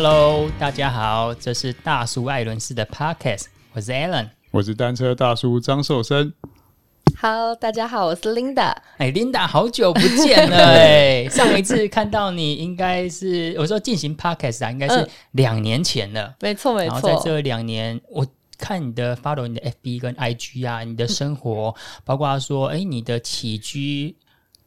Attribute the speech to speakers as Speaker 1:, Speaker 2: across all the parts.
Speaker 1: Hello，大家好，这是大叔艾伦斯的 Podcast，我是 Alan，
Speaker 2: 我是单车大叔张寿生。
Speaker 3: Hello，大家好，我是 Linda。
Speaker 1: 哎，Linda，好久不见了哎！上一次看到你应该是我说进行 Podcast 啊，应该是两年前了。
Speaker 3: 没错、嗯，没错。
Speaker 1: 然后在这两年，我看你的 follow 你的 FB 跟 IG 啊，你的生活，嗯、包括说，哎，你的起居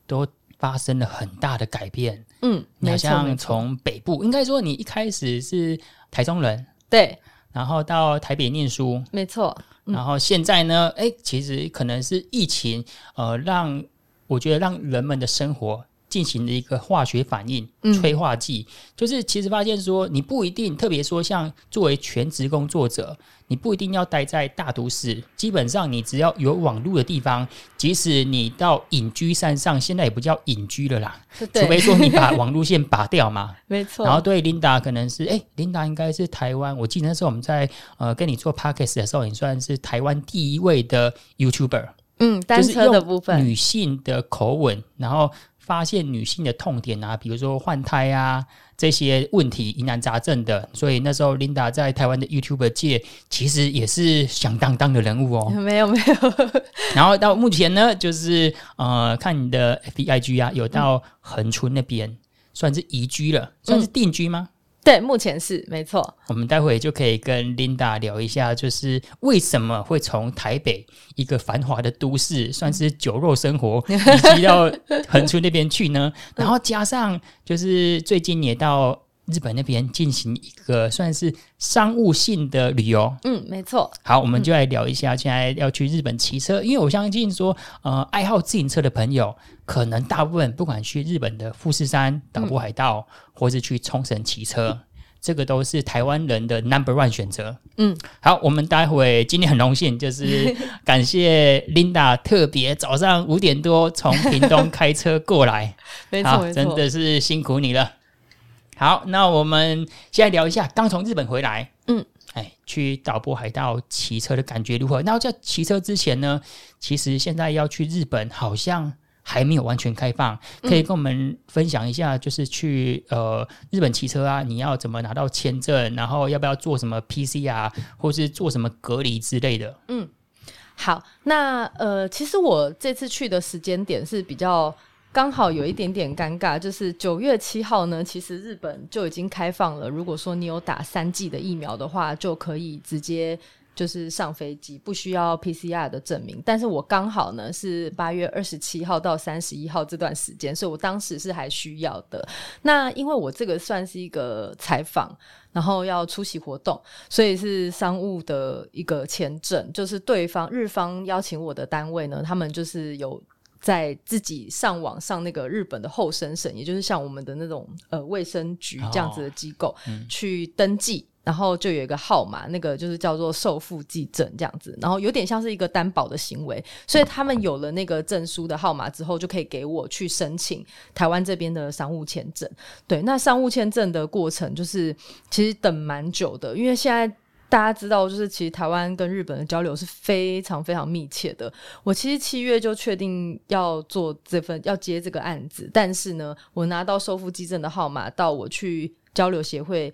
Speaker 1: 都发生了很大的改变。嗯，你好像从北部，应该说你一开始是台中人，
Speaker 3: 对，
Speaker 1: 然后到台北念书，
Speaker 3: 没错。
Speaker 1: 然后现在呢？哎、欸，其实可能是疫情，呃，让我觉得让人们的生活进行了一个化学反应，嗯、催化剂，就是其实发现说，你不一定特别说，像作为全职工作者，你不一定要待在大都市，基本上你只要有网络的地方，即使你到隐居山上，现在也不叫隐居了啦，除非说你把网路线拔掉嘛。
Speaker 3: 没错。
Speaker 1: 然后对 Linda 可能是，哎，Linda 应该是台湾，我记得那时候我们在呃跟你做 Podcast 的时候，你算是台湾第一位的 YouTuber，
Speaker 3: 嗯，单车的部分，
Speaker 1: 女性的口吻，然后。发现女性的痛点啊，比如说换胎啊这些问题疑难杂症的，所以那时候 Linda 在台湾的 YouTuber 界其实也是响当当的人物哦。
Speaker 3: 没有没有。
Speaker 1: 然后到目前呢，就是呃，看你的 FBIG 啊，有到恒春那边，嗯、算是移居了，算是定居吗？嗯
Speaker 3: 对，目前是没错。
Speaker 1: 我们待会就可以跟 Linda 聊一下，就是为什么会从台北一个繁华的都市，算是酒肉生活，移居到横村那边去呢？然后加上就是最近也到。日本那边进行一个算是商务性的旅游，
Speaker 3: 嗯，没错。
Speaker 1: 好，我们就来聊一下，现在要去日本骑车，嗯、因为我相信说，呃，爱好自行车的朋友，可能大部分不管去日本的富士山、岛国海道，嗯、或是去冲绳骑车，嗯、这个都是台湾人的 number one 选择。嗯，好，我们待会今天很荣幸，就是 感谢 Linda 特别早上五点多从屏东开车
Speaker 3: 过来，没错，
Speaker 1: 真的是辛苦你了。好，那我们现在聊一下刚从日本回来，嗯，哎，去岛波海道骑车的感觉如何？那在骑车之前呢，其实现在要去日本好像还没有完全开放，可以跟我们分享一下，就是去呃日本骑车啊，你要怎么拿到签证，然后要不要做什么 PCR，或是做什么隔离之类的？
Speaker 3: 嗯，好，那呃，其实我这次去的时间点是比较。刚好有一点点尴尬，就是九月七号呢，其实日本就已经开放了。如果说你有打三剂的疫苗的话，就可以直接就是上飞机，不需要 PCR 的证明。但是我刚好呢是八月二十七号到三十一号这段时间，所以我当时是还需要的。那因为我这个算是一个采访，然后要出席活动，所以是商务的一个签证，就是对方日方邀请我的单位呢，他们就是有。在自己上网上那个日本的后生省，也就是像我们的那种呃卫生局这样子的机构、哦嗯、去登记，然后就有一个号码，那个就是叫做受付记证这样子，然后有点像是一个担保的行为，所以他们有了那个证书的号码之后，就可以给我去申请台湾这边的商务签证。对，那商务签证的过程就是其实等蛮久的，因为现在。大家知道，就是其实台湾跟日本的交流是非常非常密切的。我其实七月就确定要做这份要接这个案子，但是呢，我拿到收复基证的号码，到我去交流协会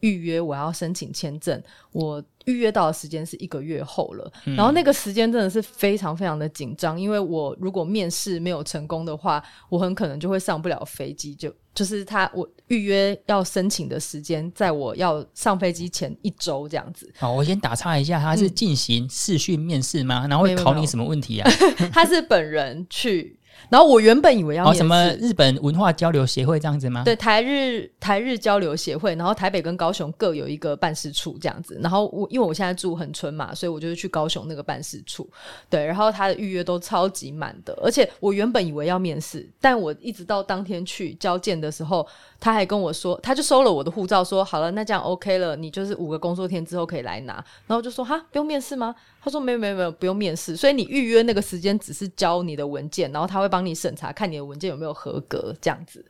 Speaker 3: 预约我要申请签证，我预约到的时间是一个月后了。嗯、然后那个时间真的是非常非常的紧张，因为我如果面试没有成功的话，我很可能就会上不了飞机，就就是他我。预约要申请的时间，在我要上飞机前一周这样子。
Speaker 1: 好，我先打岔一下，他是进行视讯面试吗？嗯、然后会考你什么问题啊？
Speaker 3: 他是本人去。然后我原本以为要、
Speaker 1: 哦、什么日本文化交流协会这样子吗？
Speaker 3: 对，台日台日交流协会，然后台北跟高雄各有一个办事处这样子。然后我因为我现在住恒春嘛，所以我就是去高雄那个办事处。对，然后他的预约都超级满的，而且我原本以为要面试，但我一直到当天去交件的时候，他还跟我说，他就收了我的护照，说好了，那这样 OK 了，你就是五个工作天之后可以来拿。然后我就说哈，不用面试吗？他说没有没有没有，不用面试，所以你预约那个时间只是交你的文件，然后他会帮你审查，看你的文件有没有合格，这样子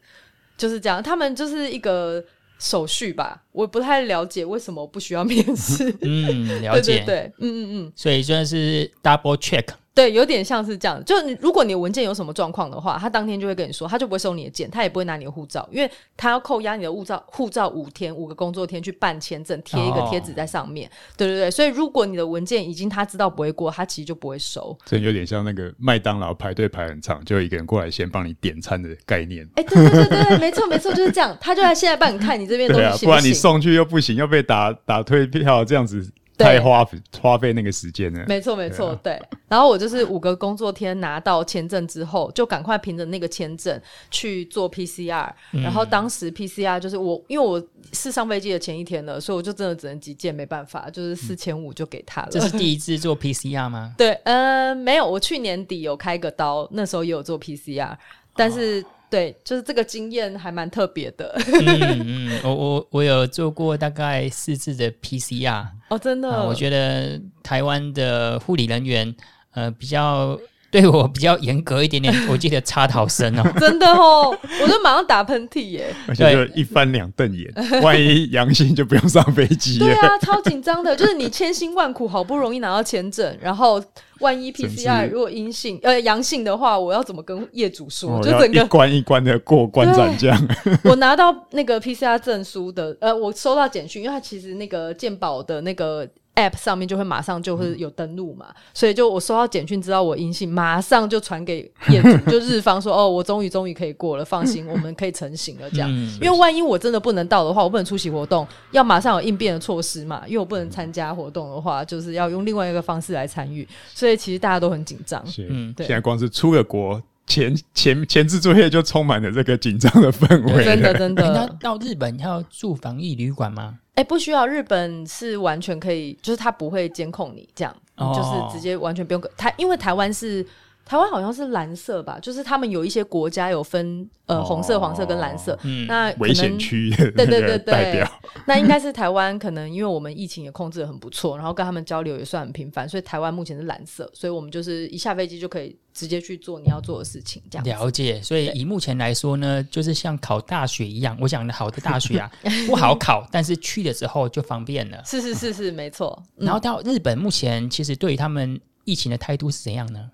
Speaker 3: 就是这样。他们就是一个手续吧，我不太了解为什么不需要面试。
Speaker 1: 嗯，了解，
Speaker 3: 对对对，嗯嗯嗯，
Speaker 1: 所以算是 double check。
Speaker 3: 对，有点像是这样。就如果你的文件有什么状况的话，他当天就会跟你说，他就不会收你的件，他也不会拿你的护照，因为他要扣押你的护照，护照五天五个工作天去办签证，贴一个贴纸在上面。哦、对对对，所以如果你的文件已经他知道不会过，他其实就不会收。
Speaker 2: 这有点像那个麦当劳排队排很长，就有一个人过来先帮你点餐的概念。
Speaker 3: 哎，对对对对，没错没错，就是这样。他就在现在帮你看你这边东西行不行，啊，
Speaker 2: 不然你送去又不行，又被打打退票，这样子。太花花费那个时间了，
Speaker 3: 没错没错，对，啊、对。然后我就是五个工作天拿到签证之后，就赶快凭着那个签证去做 PCR、嗯。然后当时 PCR 就是我，因为我是上飞机的前一天了，所以我就真的只能急件，没办法，就是四千五就给他了。
Speaker 1: 这是第一次做 PCR 吗？
Speaker 3: 对，嗯、呃，没有，我去年底有开个刀，那时候也有做 PCR，但是。哦对，就是这个经验还蛮特别的。
Speaker 1: 嗯嗯，我我我有做过大概四次的 PCR
Speaker 3: 哦，真的。
Speaker 1: 呃、我觉得台湾的护理人员呃比较。对我比较严格一点点，我记得插头声哦，
Speaker 3: 真的哦，我就马上打喷嚏耶，
Speaker 2: 而且就一翻两瞪眼，万一阳性就不用上飞机。
Speaker 3: 对啊，超紧张的，就是你千辛万苦好不容易拿到签证，然后万一 PCR 如果阴性呃阳性的话，我要怎么跟业主说？
Speaker 2: 哦、
Speaker 3: 就整个
Speaker 2: 一关一关的过关斩将。
Speaker 3: 我拿到那个 PCR 证书的，呃，我收到简讯，因为它其实那个健保的那个。App 上面就会马上就会有登录嘛，嗯、所以就我收到简讯知道我阴性，马上就传给业主，就日方说哦，我终于终于可以过了，放心，我们可以成型了这样。嗯、因为万一我真的不能到的话，我不能出席活动，要马上有应变的措施嘛。因为我不能参加活动的话，就是要用另外一个方式来参与，所以其实大家都很紧张。
Speaker 2: 嗯，对。现在光是出了国前前前置作业就充满了这个紧张的氛围，
Speaker 3: 真的 真的。
Speaker 1: 那到日本要住防疫旅馆吗？
Speaker 3: 哎，不需要，日本是完全可以，就是他不会监控你，这样、哦、就是直接完全不用。台因为台湾是台湾好像是蓝色吧，就是他们有一些国家有分呃红色、黄色跟蓝色，嗯、那
Speaker 2: 危险区
Speaker 3: 对对对对，那应该是台湾可能因为我们疫情也控制的很不错，然后跟他们交流也算很频繁，所以台湾目前是蓝色，所以我们就是一下飞机就可以。直接去做你要做的事情，这样
Speaker 1: 了解。所以以目前来说呢，就是像考大学一样，我讲的好的大学啊，不好考，但是去的时候就方便了。
Speaker 3: 是是是是，没错。
Speaker 1: 然后到日本，目前其实对于他们疫情的态度是怎样呢？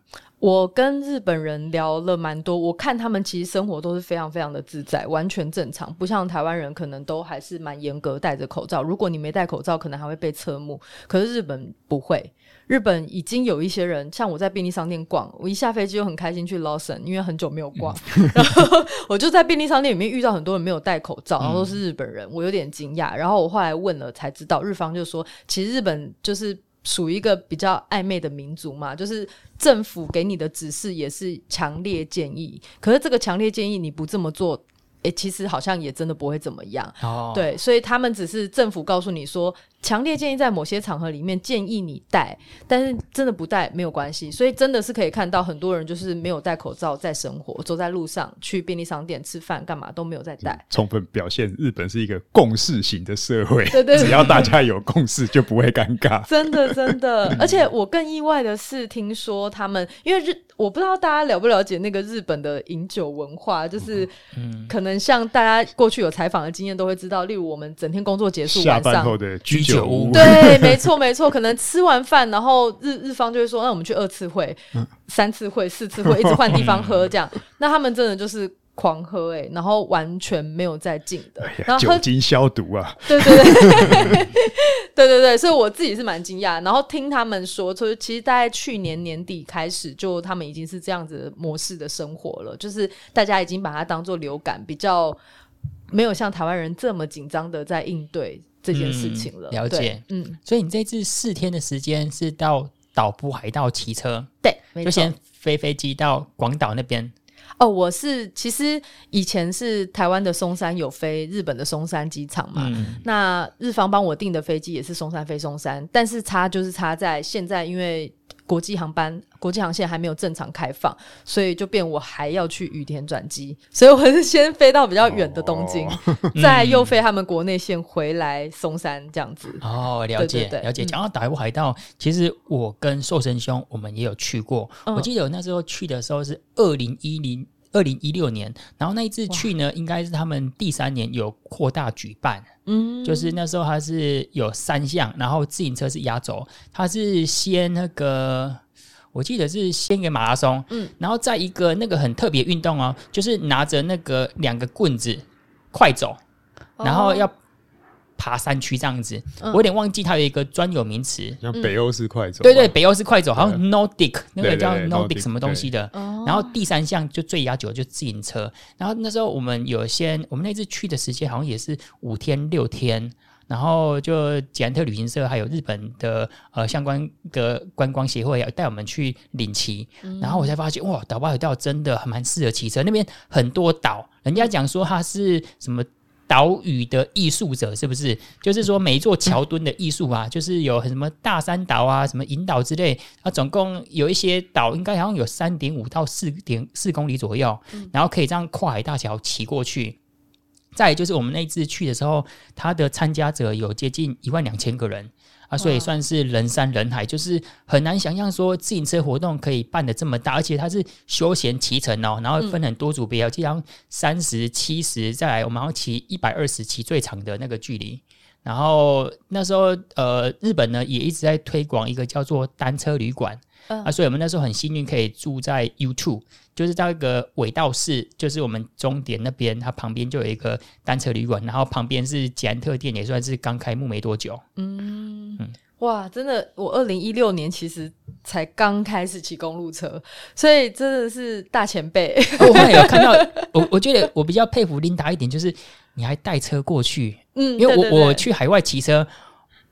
Speaker 3: 我跟日本人聊了蛮多，我看他们其实生活都是非常非常的自在，完全正常，不像台湾人可能都还是蛮严格戴着口罩。如果你没戴口罩，可能还会被侧目。可是日本不会。日本已经有一些人，像我在便利商店逛，我一下飞机就很开心去 Lawson，因为很久没有逛，嗯、然后 我就在便利商店里面遇到很多人没有戴口罩，然后都是日本人，我有点惊讶。然后我后来问了才知道，日方就说，其实日本就是属于一个比较暧昧的民族嘛，就是政府给你的指示也是强烈建议，可是这个强烈建议你不这么做。诶，其实好像也真的不会怎么样，哦、对，所以他们只是政府告诉你说，强烈建议在某些场合里面建议你戴，但是真的不戴没有关系，所以真的是可以看到很多人就是没有戴口罩在生活，走在路上去便利商店吃饭干嘛都没有在戴，
Speaker 2: 充分表现日本是一个共识型的社会，
Speaker 3: 对对，
Speaker 2: 只要大家有共识就不会尴尬，
Speaker 3: 真的真的，而且我更意外的是，听说他们因为日。我不知道大家了不了解那个日本的饮酒文化，就是可能像大家过去有采访的经验都会知道，例如我们整天工作结束晚上，
Speaker 2: 下班后的居酒屋，
Speaker 3: 对，没错没错，可能吃完饭，然后日日方就会说，那我们去二次会、三次会、四次会，一直换地方喝这样，那他们真的就是。狂喝哎、欸，然后完全没有在禁的，
Speaker 2: 哎、然后酒精消毒啊，
Speaker 3: 对对对，对对 对，所以我自己是蛮惊讶。然后听他们说，就是其实大概去年年底开始，就他们已经是这样子模式的生活了，就是大家已经把它当做流感，比较没有像台湾人这么紧张的在应对这件事情了。
Speaker 1: 嗯、了解，嗯，所以你这次四天的时间是到岛部海道骑车，
Speaker 3: 对，
Speaker 1: 就先飞飞机到广岛那边。
Speaker 3: 哦，我是其实以前是台湾的松山有飞日本的松山机场嘛，嗯、那日方帮我订的飞机也是松山飞松山，但是差就是差在现在因为国际航班、国际航线还没有正常开放，所以就变我还要去羽田转机，所以我是先飞到比较远的东京，哦、再又飞他们国内线回来松山这样子。
Speaker 1: 哦，了解，了解。讲到打乌海道，嗯、其实我跟寿神兄我们也有去过，嗯、我记得我那时候去的时候是二零一零。二零一六年，然后那一次去呢，哇应该是他们第三年有扩大举办，嗯，就是那时候它是有三项，然后自行车是压轴，它是先那个。我记得是先一个马拉松，嗯，然后再一个那个很特别运动哦，就是拿着那个两个棍子快走，然后要。爬山区这样子，嗯、我有点忘记它有一个专有名词，
Speaker 2: 像北欧式快走。
Speaker 1: 对对，北欧式快走，好像 Nordic 那个叫 Nordic 什么东西的。然后第三项就最压久就自行车。然后那时候我们有些，我们那次去的时间好像也是五天六天。然后就捷安特旅行社还有日本的呃相关的观光协会要带我们去领骑。嗯、然后我才发现哇，岛巴有道真的还蛮适合骑车。那边很多岛，人家讲说它是什么？岛屿的艺术者是不是？就是说每一座桥墩的艺术啊，就是有什么大山岛啊、什么银岛之类啊，总共有一些岛，应该好像有三点五到四点四公里左右，然后可以这样跨海大桥骑过去。再就是我们那次去的时候，他的参加者有接近一万两千个人。啊，所以算是人山人海，就是很难想象说自行车活动可以办得这么大，而且它是休闲骑乘哦，然后分很多组别，就像三十七十，再来我们要骑一百二十，骑最长的那个距离。然后那时候呃，日本呢也一直在推广一个叫做单车旅馆。Uh, 啊，所以我们那时候很幸运可以住在 U2，就是到一个尾道市，就是我们终点那边，它旁边就有一个单车旅馆，然后旁边是捷安特店，也算是刚开幕没多久。
Speaker 3: 嗯，嗯哇，真的，我二零一六年其实才刚开始骑公路车，所以真的是大前辈。
Speaker 1: 我还有看到，我我觉得我比较佩服琳达一点，就是你还带车过去，嗯，因为我我去海外骑车，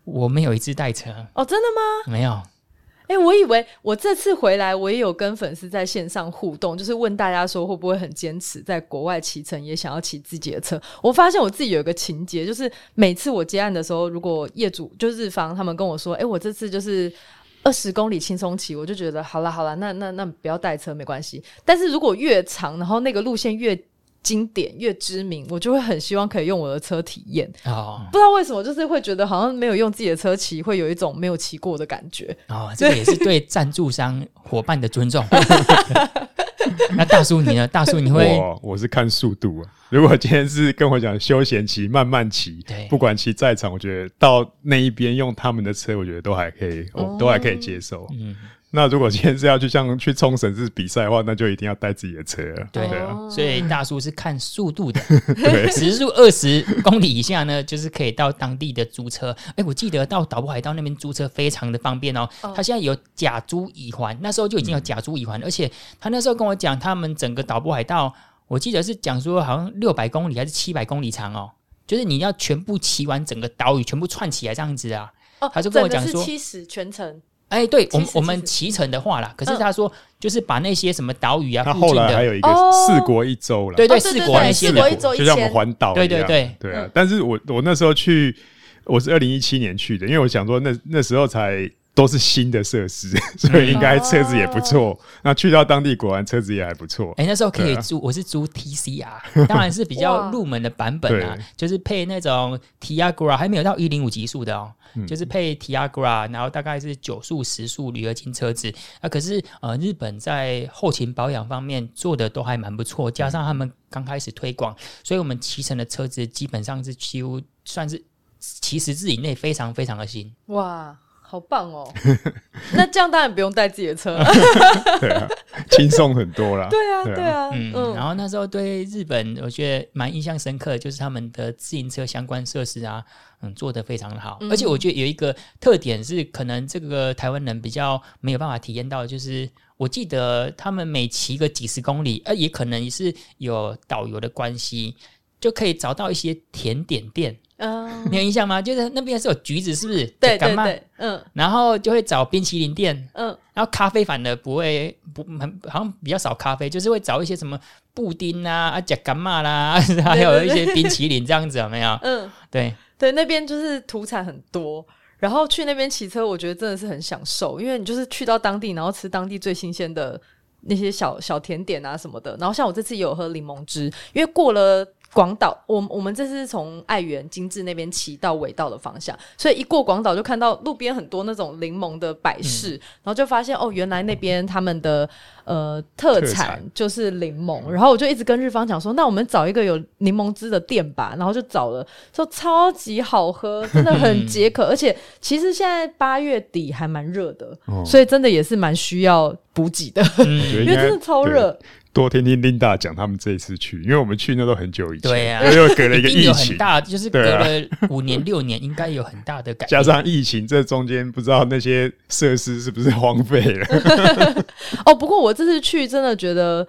Speaker 1: 我没有一次带车。
Speaker 3: 哦，真的吗？
Speaker 1: 没有。
Speaker 3: 哎、我以为我这次回来，我也有跟粉丝在线上互动，就是问大家说会不会很坚持在国外骑乘，也想要骑自己的车。我发现我自己有一个情节，就是每次我接案的时候，如果业主就日方他们跟我说，哎、我这次就是二十公里轻松骑，我就觉得好了好了，那那那不要带车没关系。但是如果越长，然后那个路线越经典越知名，我就会很希望可以用我的车体验。哦，不知道为什么，就是会觉得好像没有用自己的车骑，会有一种没有骑过的感觉。
Speaker 1: 哦，这个也是对赞助商伙伴的尊重。那大叔你呢？大叔你会？
Speaker 2: 我我是看速度啊。如果今天是跟我讲休闲骑、慢慢骑，不管骑再长，我觉得到那一边用他们的车，我觉得都还可以，都还可以接受。嗯。那如果今天是要去像去冲绳是比赛的话，那就一定要带自己的车了。
Speaker 1: 对，对啊，所以大叔是看速度的，时速二十公里以下呢，就是可以到当地的租车。哎、欸，我记得到岛北海道那边租车非常的方便哦。他现在有假租乙还，那时候就已经有假租乙还，而且他那时候跟我讲，他们整个岛北海道，我记得是讲说好像六百公里还是七百公里长哦，就是你要全部骑完整个岛屿，全部串起来这样子啊。哦，他就跟我讲说
Speaker 3: 七十全程。
Speaker 1: 哎、欸，对，我们我们骑乘的话啦，可是他说就是把那些什么岛屿啊，
Speaker 2: 他后来还有一个四国一周了，
Speaker 1: 对对，四国那些的，
Speaker 2: 就像我们环岛一样，
Speaker 1: 对对对，
Speaker 2: 对啊。但是我我那时候去，我是二零一七年去的，因为我想说那那时候才。都是新的设施，所以应该车子也不错。嗯、那去到当地，果然车子也还不错。哎、
Speaker 1: 欸，那时候可以租，啊、我是租 TCR，当然是比较 入门的版本啊，就是配那种 Tiagra，还没有到一零五级数的哦，嗯、就是配 Tiagra，然后大概是九速、十速铝合金车子啊。可是呃，日本在后勤保养方面做的都还蛮不错，加上他们刚开始推广，所以我们骑乘的车子基本上是几乎算是七十字以内，非常非常的新。
Speaker 3: 哇！好棒哦！那这样当然不用带自己的车，
Speaker 2: 对啊，轻松很多啦。
Speaker 3: 对啊，对啊，
Speaker 1: 嗯。然后那时候对日本，我觉得蛮印象深刻的，就是他们的自行车相关设施啊，嗯，做得非常的好。而且我觉得有一个特点是，可能这个台湾人比较没有办法体验到，就是我记得他们每骑个几十公里，呃，也可能是有导游的关系，就可以找到一些甜点店。嗯，你有印象吗？就是那边是有橘子，是不是？
Speaker 3: 对对对，嗯。
Speaker 1: 然后就会找冰淇淋店，嗯。然后咖啡反而不会不很好像比较少咖啡，就是会找一些什么布丁啊、啊甲干嘛啦，还有一些冰淇淋这样子，有没有？嗯，对
Speaker 3: 对，那边就是土产很多，然后去那边骑车，我觉得真的是很享受，因为你就是去到当地，然后吃当地最新鲜的那些小小甜点啊什么的。然后像我这次也有喝柠檬汁，因为过了。广岛，我我们这次是从爱媛精致那边骑到尾道的方向，所以一过广岛就看到路边很多那种柠檬的摆饰，嗯、然后就发现哦，原来那边他们的呃特产就是柠檬，然后我就一直跟日方讲说，那我们找一个有柠檬汁的店吧，然后就找了，说超级好喝，真的很解渴，而且其实现在八月底还蛮热的，哦、所以真的也是蛮需要补给的，嗯、因为真的超热。
Speaker 2: 多听听 Linda 讲他们这一次去，因为我们去那都很久以前，
Speaker 1: 对呀，
Speaker 2: 又隔了一个疫情，
Speaker 1: 有很大，就是隔了五年六年，应该有很大的改变。
Speaker 2: 加上疫情，这中间不知道那些设施是不是荒废了。
Speaker 3: 哦，不过我这次去真的觉得。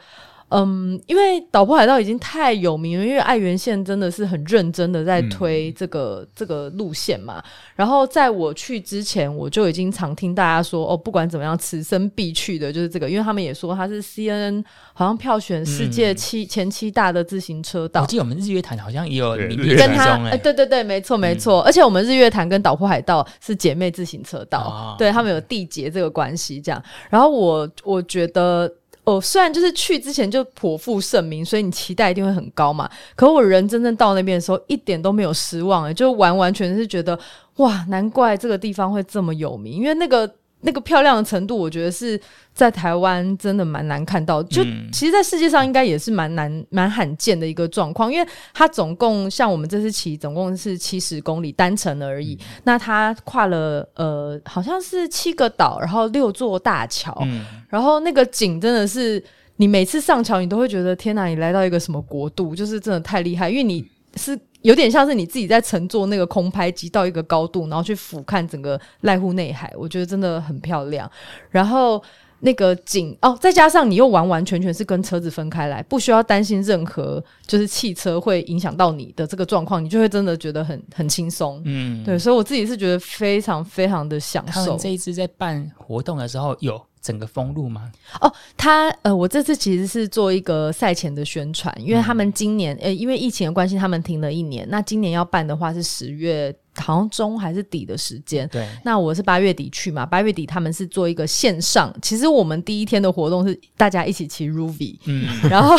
Speaker 3: 嗯，因为岛破海道已经太有名了，因为爱媛县真的是很认真的在推这个、嗯、这个路线嘛。然后在我去之前，我就已经常听大家说，哦，不管怎么样，此生必去的就是这个，因为他们也说它是 CNN 好像票选世界七、嗯、前七大的自行车道。
Speaker 1: 我记得我们日月潭好像也有你
Speaker 3: 跟他，哎，对对对，没错没错。嗯、而且我们日月潭跟岛破海道是姐妹自行车道，哦、对他们有缔结这个关系这样。然后我我觉得。哦，虽然就是去之前就颇负盛名，所以你期待一定会很高嘛。可我人真正到那边的时候，一点都没有失望，就完完全是觉得哇，难怪这个地方会这么有名，因为那个。那个漂亮的程度，我觉得是在台湾真的蛮难看到。就其实，在世界上应该也是蛮难、蛮罕见的一个状况，因为它总共像我们这次骑，总共是七十公里单程而已。嗯、那它跨了呃，好像是七个岛，然后六座大桥，嗯、然后那个景真的是，你每次上桥，你都会觉得天哪，你来到一个什么国度？就是真的太厉害，因为你是。有点像是你自己在乘坐那个空拍机到一个高度，然后去俯瞰整个濑户内海，我觉得真的很漂亮。然后那个景哦，再加上你又完完全全是跟车子分开来，不需要担心任何就是汽车会影响到你的这个状况，你就会真的觉得很很轻松。嗯，对，所以我自己是觉得非常非常的享受。
Speaker 1: 他们这一次在办活动的时候有。整个封路吗？
Speaker 3: 哦，他呃，我这次其实是做一个赛前的宣传，因为他们今年呃，因为疫情的关系，他们停了一年。那今年要办的话是十月。好像中还是底的时间，对。那我是八月底去嘛，八月底他们是做一个线上。其实我们第一天的活动是大家一起骑 Ruby，嗯，然后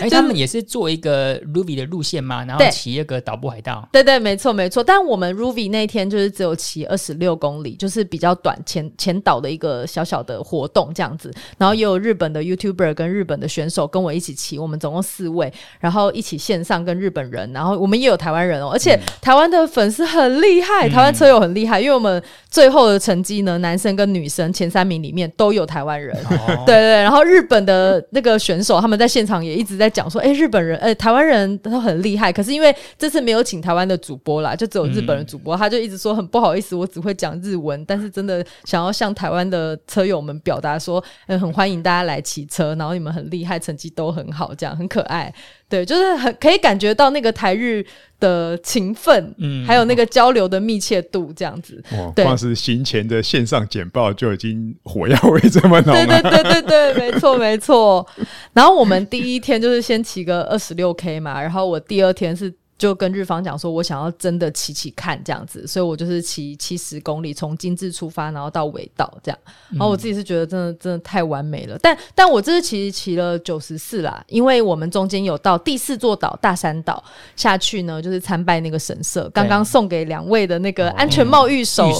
Speaker 1: 哎，他们也是做一个 Ruby 的路线嘛，然后骑一个岛步海盗。
Speaker 3: 对对，没错没错。但我们 Ruby 那天就是只有骑二十六公里，就是比较短前前岛的一个小小的活动这样子。然后也有日本的 YouTuber 跟日本的选手跟我一起骑，我们总共四位，然后一起线上跟日本人，然后我们也有台湾人哦，而且台湾的粉丝很。很厉害，台湾车友很厉害，嗯、因为我们最后的成绩呢，男生跟女生前三名里面都有台湾人，哦、对，对对。然后日本的那个选手，他们在现场也一直在讲说，哎、欸，日本人，哎、欸，台湾人都很厉害。可是因为这次没有请台湾的主播啦，就只有日本的主播，嗯、他就一直说很不好意思，我只会讲日文，但是真的想要向台湾的车友们表达说，嗯，很欢迎大家来骑车，然后你们很厉害，成绩都很好，这样很可爱。对，就是很可以感觉到那个台日的情分，嗯，还有那个交流的密切度，这样子。
Speaker 2: 哦，对光是行前的线上简报就已经火药味这么浓了。
Speaker 3: 对对对对对，没错没错。然后我们第一天就是先骑个二十六 K 嘛，然后我第二天是。就跟日方讲说，我想要真的骑骑看这样子，所以我就是骑七十公里，从金治出发，然后到尾道这样。然后我自己是觉得真的真的太完美了。但但我这次骑骑了九十四啦，因为我们中间有到第四座岛大山岛下去呢，就是参拜那个神社。刚刚送给两位的那个安全帽御守，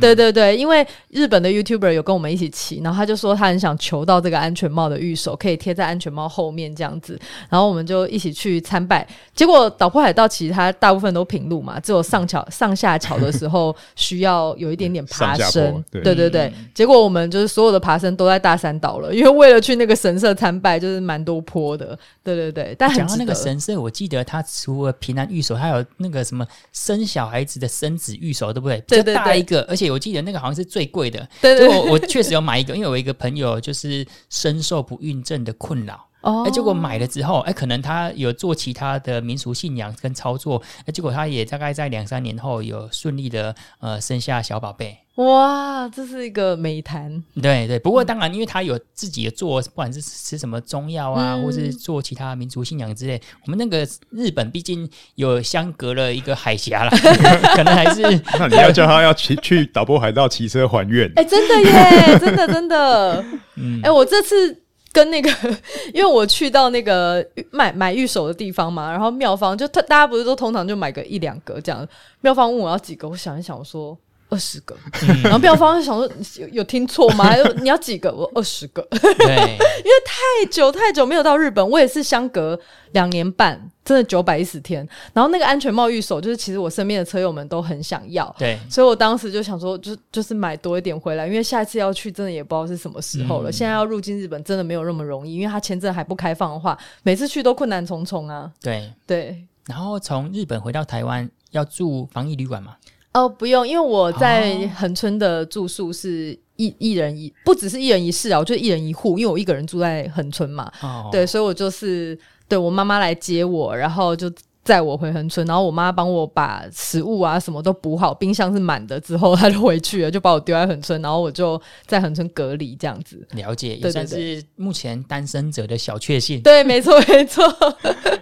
Speaker 3: 对对对，因为日本的 YouTuber 有跟我们一起骑，然后他就说他很想求到这个安全帽的御守，可以贴在安全帽后面这样子。然后我们就一起去参拜，结果岛破海道。其实它大部分都平路嘛，只有上桥上下桥的时候需要有一点点爬升。对，对对对，结果我们就是所有的爬升都在大山岛了，因为为了去那个神社参拜，就是蛮多坡的。对对对，但讲到
Speaker 1: 那个神社，我记得它除了平安玉手，还有那个什么生小孩子的生子玉手，对不对？对对对，大一个，而且我记得那个好像是最贵的。对对，对，我我确实有买一个，因为我一个朋友就是深受不孕症的困扰。哦，哎，结果买了之后，哎，可能他有做其他的民俗信仰跟操作，哎，结果他也大概在两三年后有顺利的呃生下小宝贝。
Speaker 3: 哇，这是一个美谈。
Speaker 1: 对对，不过当然，因为他有自己的做，不管是吃什么中药啊，嗯、或是做其他民族信仰之类，我们那个日本毕竟有相隔了一个海峡啦，可能还是。
Speaker 2: 那你要叫他要骑去 岛波海道骑车还愿？
Speaker 3: 哎，真的耶，真的真的。嗯，哎，我这次。跟那个，因为我去到那个买买玉手的地方嘛，然后妙方就他大家不是都通常就买个一两个这样，妙方问我要几个，我想一想，我说。二十个，嗯、然后庙方就想说有有听错吗？你要几个？我二十个，对，因为太久太久没有到日本，我也是相隔两年半，真的九百一十天。然后那个安全帽御守，就是其实我身边的车友们都很想要，
Speaker 1: 对，
Speaker 3: 所以我当时就想说，就就是买多一点回来，因为下一次要去真的也不知道是什么时候了。嗯、现在要入境日本真的没有那么容易，因为他签证还不开放的话，每次去都困难重重啊。
Speaker 1: 对
Speaker 3: 对，
Speaker 1: 然后从日本回到台湾要住防疫旅馆吗？
Speaker 3: 哦，不用，因为我在恒春的住宿是一一人一，不只是一人一室啊，我就一人一户，因为我一个人住在恒春嘛，哦、对，所以我就是对我妈妈来接我，然后就。载我回恒村，然后我妈帮我把食物啊什么都补好，冰箱是满的。之后她就回去了，就把我丢在恒村，然后我就在恒村隔离这样子。
Speaker 1: 了解，也算是目前单身者的小确幸。
Speaker 3: 对，没错，没错。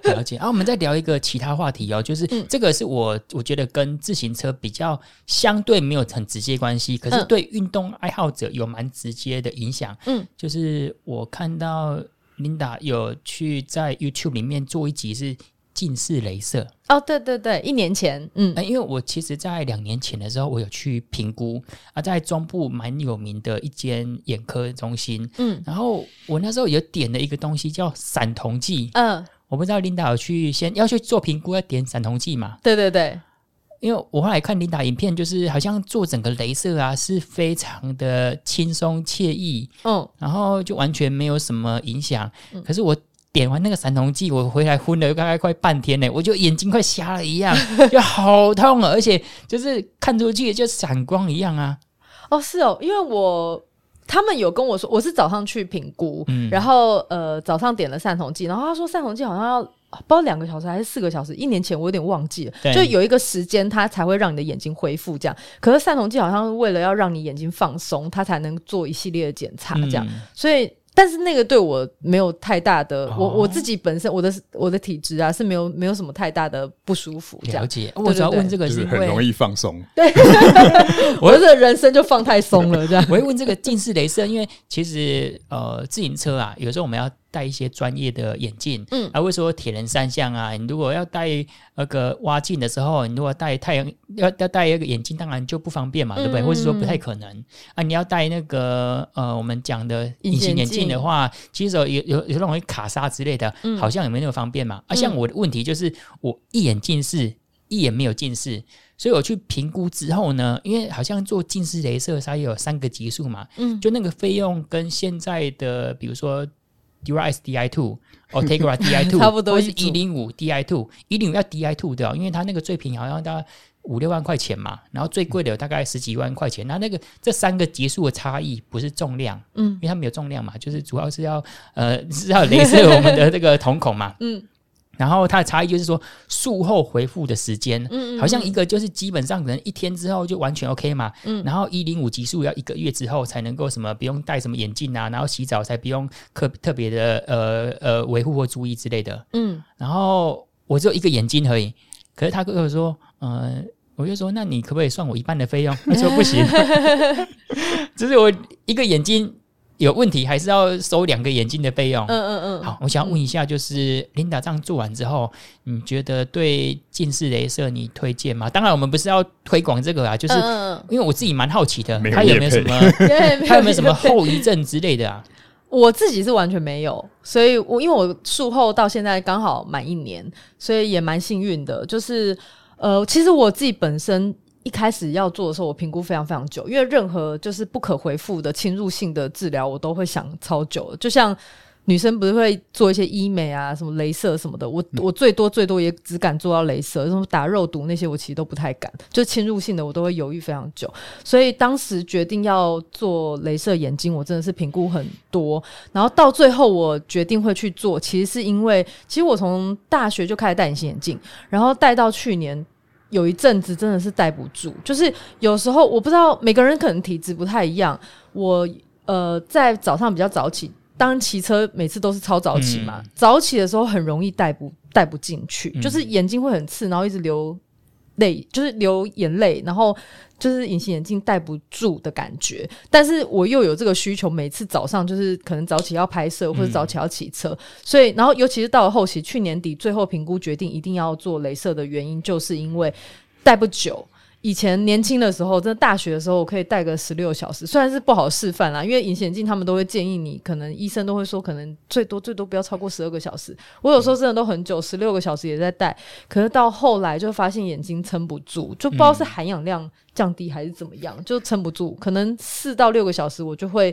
Speaker 1: 了解。啊、我们再聊一个其他话题哦，就是这个是我我觉得跟自行车比较相对没有很直接关系，可是对运动爱好者有蛮直接的影响。嗯，就是我看到 Linda 有去在 YouTube 里面做一集是。近视雷射。
Speaker 3: 哦，对对对，一年前，嗯，
Speaker 1: 因为我其实，在两年前的时候，我有去评估啊，在中部蛮有名的一间眼科中心，嗯，然后我那时候有点了一个东西叫散瞳剂，嗯，我不知道琳达有去先要去做评估要点散瞳剂嘛？
Speaker 3: 对对对，
Speaker 1: 因为我后来看琳达影片，就是好像做整个雷射啊是非常的轻松惬意，嗯，然后就完全没有什么影响，嗯，可是我。点完那个散瞳剂，我回来昏了大概快半天呢，我就眼睛快瞎了一样，就好痛啊！而且就是看出去就闪光一样啊。
Speaker 3: 哦，是哦，因为我他们有跟我说，我是早上去评估，嗯、然后呃早上点了散瞳剂，然后他说散瞳剂好像要不知道两个小时还是四个小时，一年前我有点忘记了，就有一个时间它才会让你的眼睛恢复这样。可是散瞳剂好像是为了要让你眼睛放松，它才能做一系列的检查这样，嗯、所以。但是那个对我没有太大的，哦、我我自己本身我的我的体质啊是没有没有什么太大的不舒服。
Speaker 1: 了解，我主要问这个是因为
Speaker 2: 很容易放松。
Speaker 3: 对，我的人生就放太松了这样。
Speaker 1: 我会问这个近视雷射，因为其实呃自行车啊，有时候我们要。戴一些专业的眼镜，嗯，啊为什么铁人三项啊？你如果要戴那个蛙镜的时候，你如果戴太阳要要戴一个眼镜，当然就不方便嘛，嗯、对不对？或者说不太可能啊？你要戴那个呃，我们讲的隐形眼镜的话，其实有有有容易卡沙之类的，嗯、好像也没那么方便嘛。啊，像我的问题就是我一眼近视，一眼没有近视，所以我去评估之后呢，因为好像做近视雷射它也有三个级数嘛，嗯，就那个费用跟现在的比如说。Dura-S Di Two，哦，Tegra Di Two，差不多，是一零五 Di Two，一零五要 Di Two 对，因为它那个最便宜好像大概五六万块钱嘛，然后最贵的有大概十几万块钱。那那个这三个级数的差异不是重量，嗯，因为它没有重量嘛，就是主要是要呃是要镭射我们的这个瞳孔嘛，嗯。然后它的差异就是说，术后恢复的时间，嗯嗯嗯好像一个就是基本上可能一天之后就完全 OK 嘛，嗯，然后一零五级数要一个月之后才能够什么不用戴什么眼镜啊，然后洗澡才不用特特别的呃呃维护或注意之类的，嗯，然后我只有一个眼睛而已，可是他跟我说，呃，我就说那你可不可以算我一半的费用？他说不行，只是我一个眼睛。有问题还是要收两个眼镜的费用。嗯嗯嗯。好，我想问一下，就是琳达这样做完之后，你觉得对近视雷射你推荐吗？当然，我们不是要推广这个啊，就是因为我自己蛮好奇的，它有没有什么，它 有没有什么后遗症之类的啊？
Speaker 3: 我自己是完全没有，所以我因为我术后到现在刚好满一年，所以也蛮幸运的。就是呃，其实我自己本身。一开始要做的时候，我评估非常非常久，因为任何就是不可回复的侵入性的治疗，我都会想超久。就像女生不是会做一些医美啊，什么镭射什么的，我我最多最多也只敢做到镭射，什么打肉毒那些，我其实都不太敢。就侵入性的，我都会犹豫非常久。所以当时决定要做镭射眼睛，我真的是评估很多，然后到最后我决定会去做，其实是因为，其实我从大学就开始戴隐形眼镜，然后戴到去年。有一阵子真的是待不住，就是有时候我不知道每个人可能体质不太一样。我呃在早上比较早起，当然骑车每次都是超早起嘛，嗯、早起的时候很容易戴不戴不进去，嗯、就是眼睛会很刺，然后一直流泪，就是流眼泪，然后就是隐形眼镜戴不住的感觉。但是我又有这个需求，每次早上就是可能早起要拍摄或者早起要骑车，所以然后尤其是到了后期，去年底最后评估决定一定要做镭射的原因，就是因为戴不久。以前年轻的时候，真的大学的时候，我可以戴个十六小时，虽然是不好示范啦，因为隐形眼镜他们都会建议你，可能医生都会说，可能最多最多不要超过十二个小时。我有时候真的都很久，十六个小时也在戴，可是到后来就发现眼睛撑不住，就不知道是含氧量降低还是怎么样，就撑不住，可能四到六个小时我就会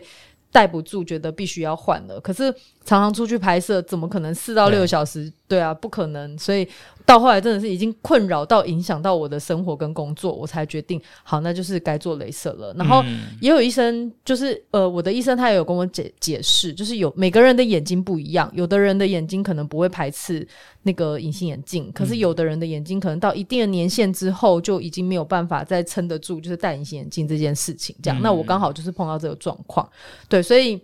Speaker 3: 戴不住，觉得必须要换了。可是常常出去拍摄，怎么可能四到六个小时？对啊，不可能，所以。到后来真的是已经困扰到影响到我的生活跟工作，我才决定好，那就是该做镭射了。然后也有医生，就是呃，我的医生他也有跟我解解释，就是有每个人的眼睛不一样，有的人的眼睛可能不会排斥那个隐形眼镜，可是有的人的眼睛可能到一定的年限之后就已经没有办法再撑得住，就是戴隐形眼镜这件事情。这样，那我刚好就是碰到这个状况，对，所以。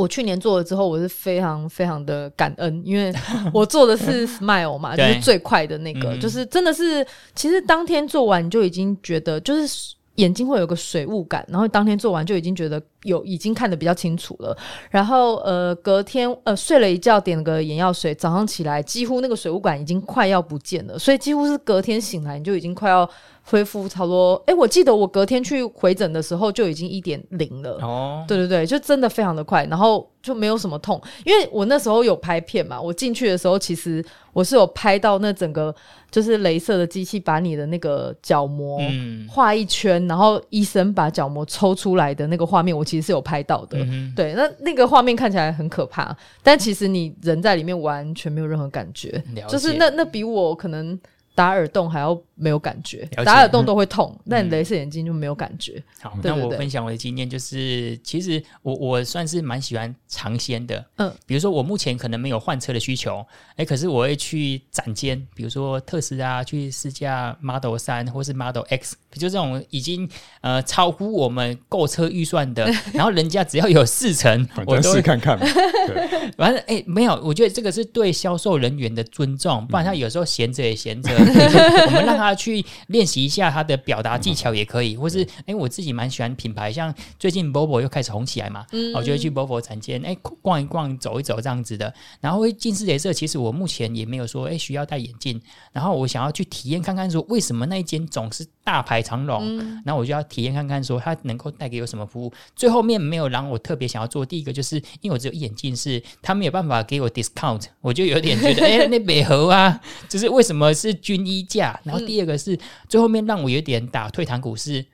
Speaker 3: 我去年做了之后，我是非常非常的感恩，因为 我做的是 Smile 嘛，就是最快的那个，就是真的是，其实当天做完你就已经觉得，就是眼睛会有个水雾感，然后当天做完就已经觉得有已经看得比较清楚了，然后呃隔天呃睡了一觉，点了个眼药水，早上起来几乎那个水雾感已经快要不见了，所以几乎是隔天醒来你就已经快要。恢复差不多，哎、欸，我记得我隔天去回诊的时候就已经一点零了。哦，对对对，就真的非常的快，然后就没有什么痛，因为我那时候有拍片嘛，我进去的时候其实我是有拍到那整个就是镭射的机器把你的那个角膜画一圈，嗯、然后医生把角膜抽出来的那个画面，我其实是有拍到的。嗯、对，那那个画面看起来很可怕，但其实你人在里面完全没有任何感觉，就是那那比我可能。打耳洞还要没有感觉，打耳洞都会痛，嗯、但镭射眼镜就没有感觉。
Speaker 1: 好，对对对，那我分享我的经验就是，其实我我算是蛮喜欢尝鲜的。嗯，比如说我目前可能没有换车的需求，哎、欸，可是我会去展间，比如说特斯拉去试驾 Model 三或是 Model X，就这种已经呃超乎我们购车预算的，然后人家只要有四成，我都试看看。对，反正哎没有，我觉得这个是对销售人员的尊重，不然他有时候闲着也闲着。我们让他去练习一下他的表达技巧也可以，或是哎、欸，我自己蛮喜欢品牌，像最近 Bobo 又开始红起来嘛，嗯，我就会去 Bobo 展间，哎、欸，逛一逛，走一走这样子的。然后近视雷射，其实我目前也没有说哎、欸、需要戴眼镜，然后我想要去体验看看，说为什么那一间总是大排长龙，嗯、然后我就要体验看看，说它能够带给我什么服务。最后面没有让我特别想要做，第一个就是因为我只有一眼近视，他没有办法给我 discount，我就有点觉得哎、欸，那北河啊，就是为什么是均一价？然后第二个是、嗯、最后面让我有点打退堂鼓，是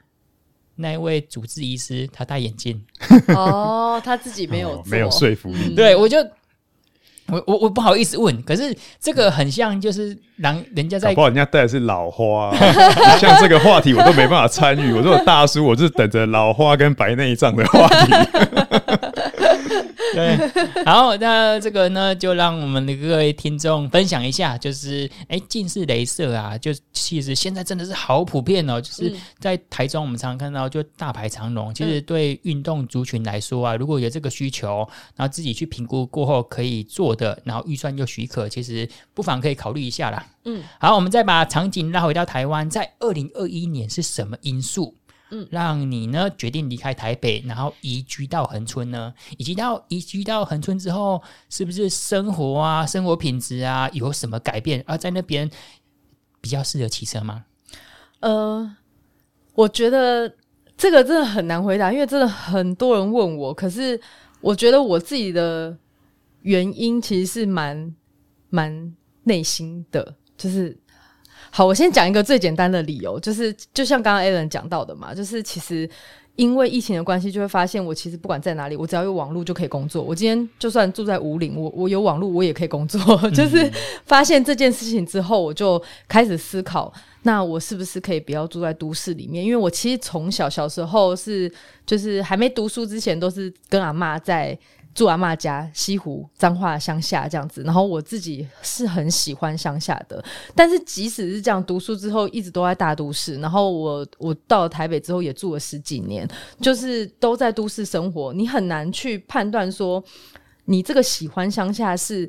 Speaker 1: 那一位主治医师他戴眼镜。
Speaker 3: 哦，他自己没有、哦、
Speaker 2: 没有说服力，
Speaker 1: 对我就我我我不好意思问，可是这个很像就是让人家在，
Speaker 2: 不好人家戴的是老花、啊，像这个话题我都没办法参与，我这种大叔，我就是等着老花跟白内障的话题。对，然后那这个呢，就让我们的各位听众分享一下，就是哎，近视雷射啊，就其实现在真的是好普遍哦，就是在台中我们常常看到就大排长龙。其实对运动族群来说啊，如果有这个需求，然后自己去评估过后可以做的，然后预算又许可，其实不妨可以考虑一下啦。嗯，好，我们再把场景拉回到台湾，在二零二一年是什么因素？嗯，让你呢决定离开台北，然后移居到恒春呢？以及到移居到恒春之后，是不是生活啊、生活品质啊有什么改变？而在那边比较适合骑车吗？
Speaker 3: 呃，我觉得这个真的很难回答，因为真的很多人问我。可是我觉得我自己的原因其实是蛮蛮内心的，就是。好，我先讲一个最简单的理由，就是就像刚刚 Alan 讲到的嘛，就是其实因为疫情的关系，就会发现我其实不管在哪里，我只要有网络就可以工作。我今天就算住在武岭，我我有网络，我也可以工作。就是发现这件事情之后，我就开始思考，那我是不是可以不要住在都市里面？因为我其实从小小时候是就是还没读书之前，都是跟阿嬷在。住阿妈家，西湖彰化乡下这样子，然后我自己是很喜欢乡下的，但是即使是这样，读书之后一直都在大都市，然后我我到了台北之后也住了十几年，就是都在都市生活，你很难去判断说你这个喜欢乡下是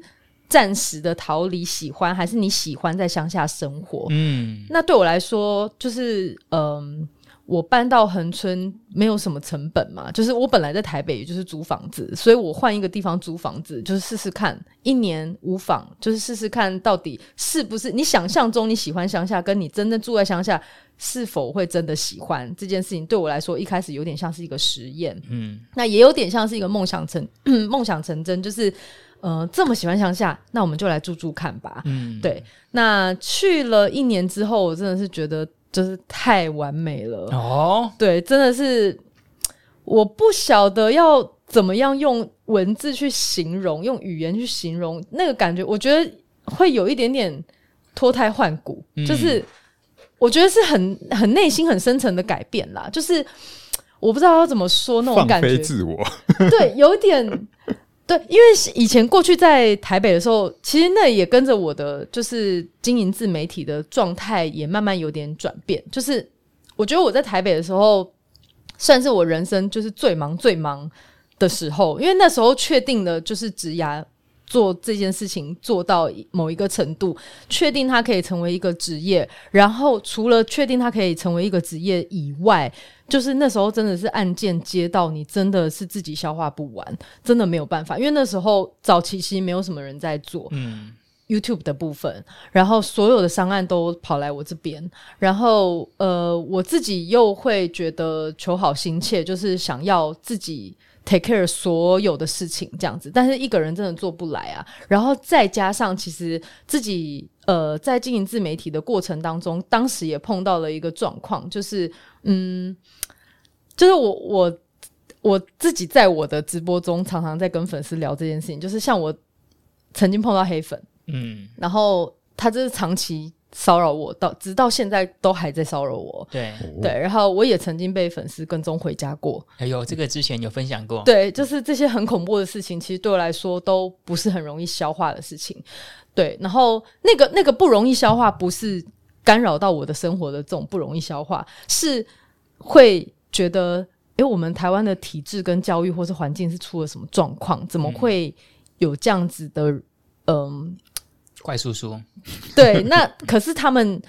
Speaker 3: 暂时的逃离喜欢，还是你喜欢在乡下生活？
Speaker 1: 嗯，
Speaker 3: 那对我来说，就是嗯。呃我搬到恒春没有什么成本嘛，就是我本来在台北，也就是租房子，所以我换一个地方租房子，就是试试看，一年无妨，就是试试看到底是不是你想象中你喜欢乡下，跟你真正住在乡下是否会真的喜欢这件事情，对我来说一开始有点像是一个实验，
Speaker 1: 嗯，那
Speaker 3: 也有点像是一个梦想成梦想成真，就是呃这么喜欢乡下，那我们就来住住看吧，
Speaker 1: 嗯，
Speaker 3: 对，那去了一年之后，我真的是觉得。就是太完美了。
Speaker 1: 哦，
Speaker 3: 对，真的是我不晓得要怎么样用文字去形容，用语言去形容那个感觉，我觉得会有一点点脱胎换骨，嗯、就是我觉得是很很内心很深层的改变啦，就是我不知道要怎么说那种感觉，
Speaker 2: 放飞自我，
Speaker 3: 对，有一点。对，因为以前过去在台北的时候，其实那也跟着我的就是经营自媒体的状态也慢慢有点转变。就是我觉得我在台北的时候，算是我人生就是最忙最忙的时候，因为那时候确定了就是职涯做这件事情做到某一个程度，确定它可以成为一个职业，然后除了确定它可以成为一个职业以外。就是那时候真的是案件接到你真的是自己消化不完，真的没有办法，因为那时候早期其实没有什么人在做，
Speaker 1: 嗯
Speaker 3: ，YouTube 的部分，然后所有的商案都跑来我这边，然后呃我自己又会觉得求好心切，就是想要自己 take care 所有的事情这样子，但是一个人真的做不来啊，然后再加上其实自己呃在经营自媒体的过程当中，当时也碰到了一个状况，就是嗯。就是我我我自己在我的直播中常常在跟粉丝聊这件事情，就是像我曾经碰到黑粉，
Speaker 1: 嗯，
Speaker 3: 然后他就是长期骚扰我，到直到现在都还在骚扰我，
Speaker 1: 对。
Speaker 3: 对，然后我也曾经被粉丝跟踪回家过，
Speaker 1: 哎呦，这个之前有分享过，
Speaker 3: 对，就是这些很恐怖的事情，其实对我来说都不是很容易消化的事情，对，然后那个那个不容易消化，不是干扰到我的生活的这种不容易消化，是会。觉得，哎，我们台湾的体制跟教育或是环境是出了什么状况？怎么会有这样子的，嗯，呃、
Speaker 1: 怪叔叔？
Speaker 3: 对，那可是他们。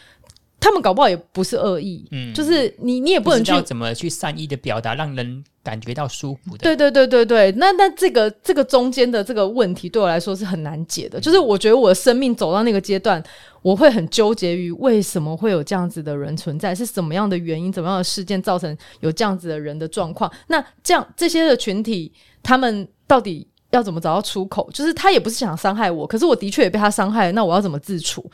Speaker 3: 他们搞不好也不是恶意，
Speaker 1: 嗯，
Speaker 3: 就是你你也不能去
Speaker 1: 怎么去善意的表达，让人感觉到舒服的。
Speaker 3: 对对对对对，那那这个这个中间的这个问题对我来说是很难解的。就是我觉得我的生命走到那个阶段，我会很纠结于为什么会有这样子的人存在，是什么样的原因、怎么样的事件造成有这样子的人的状况？那这样这些的群体，他们到底？要怎么找到出口？就是他也不是想伤害我，可是我的确也被他伤害。那我要怎么自处？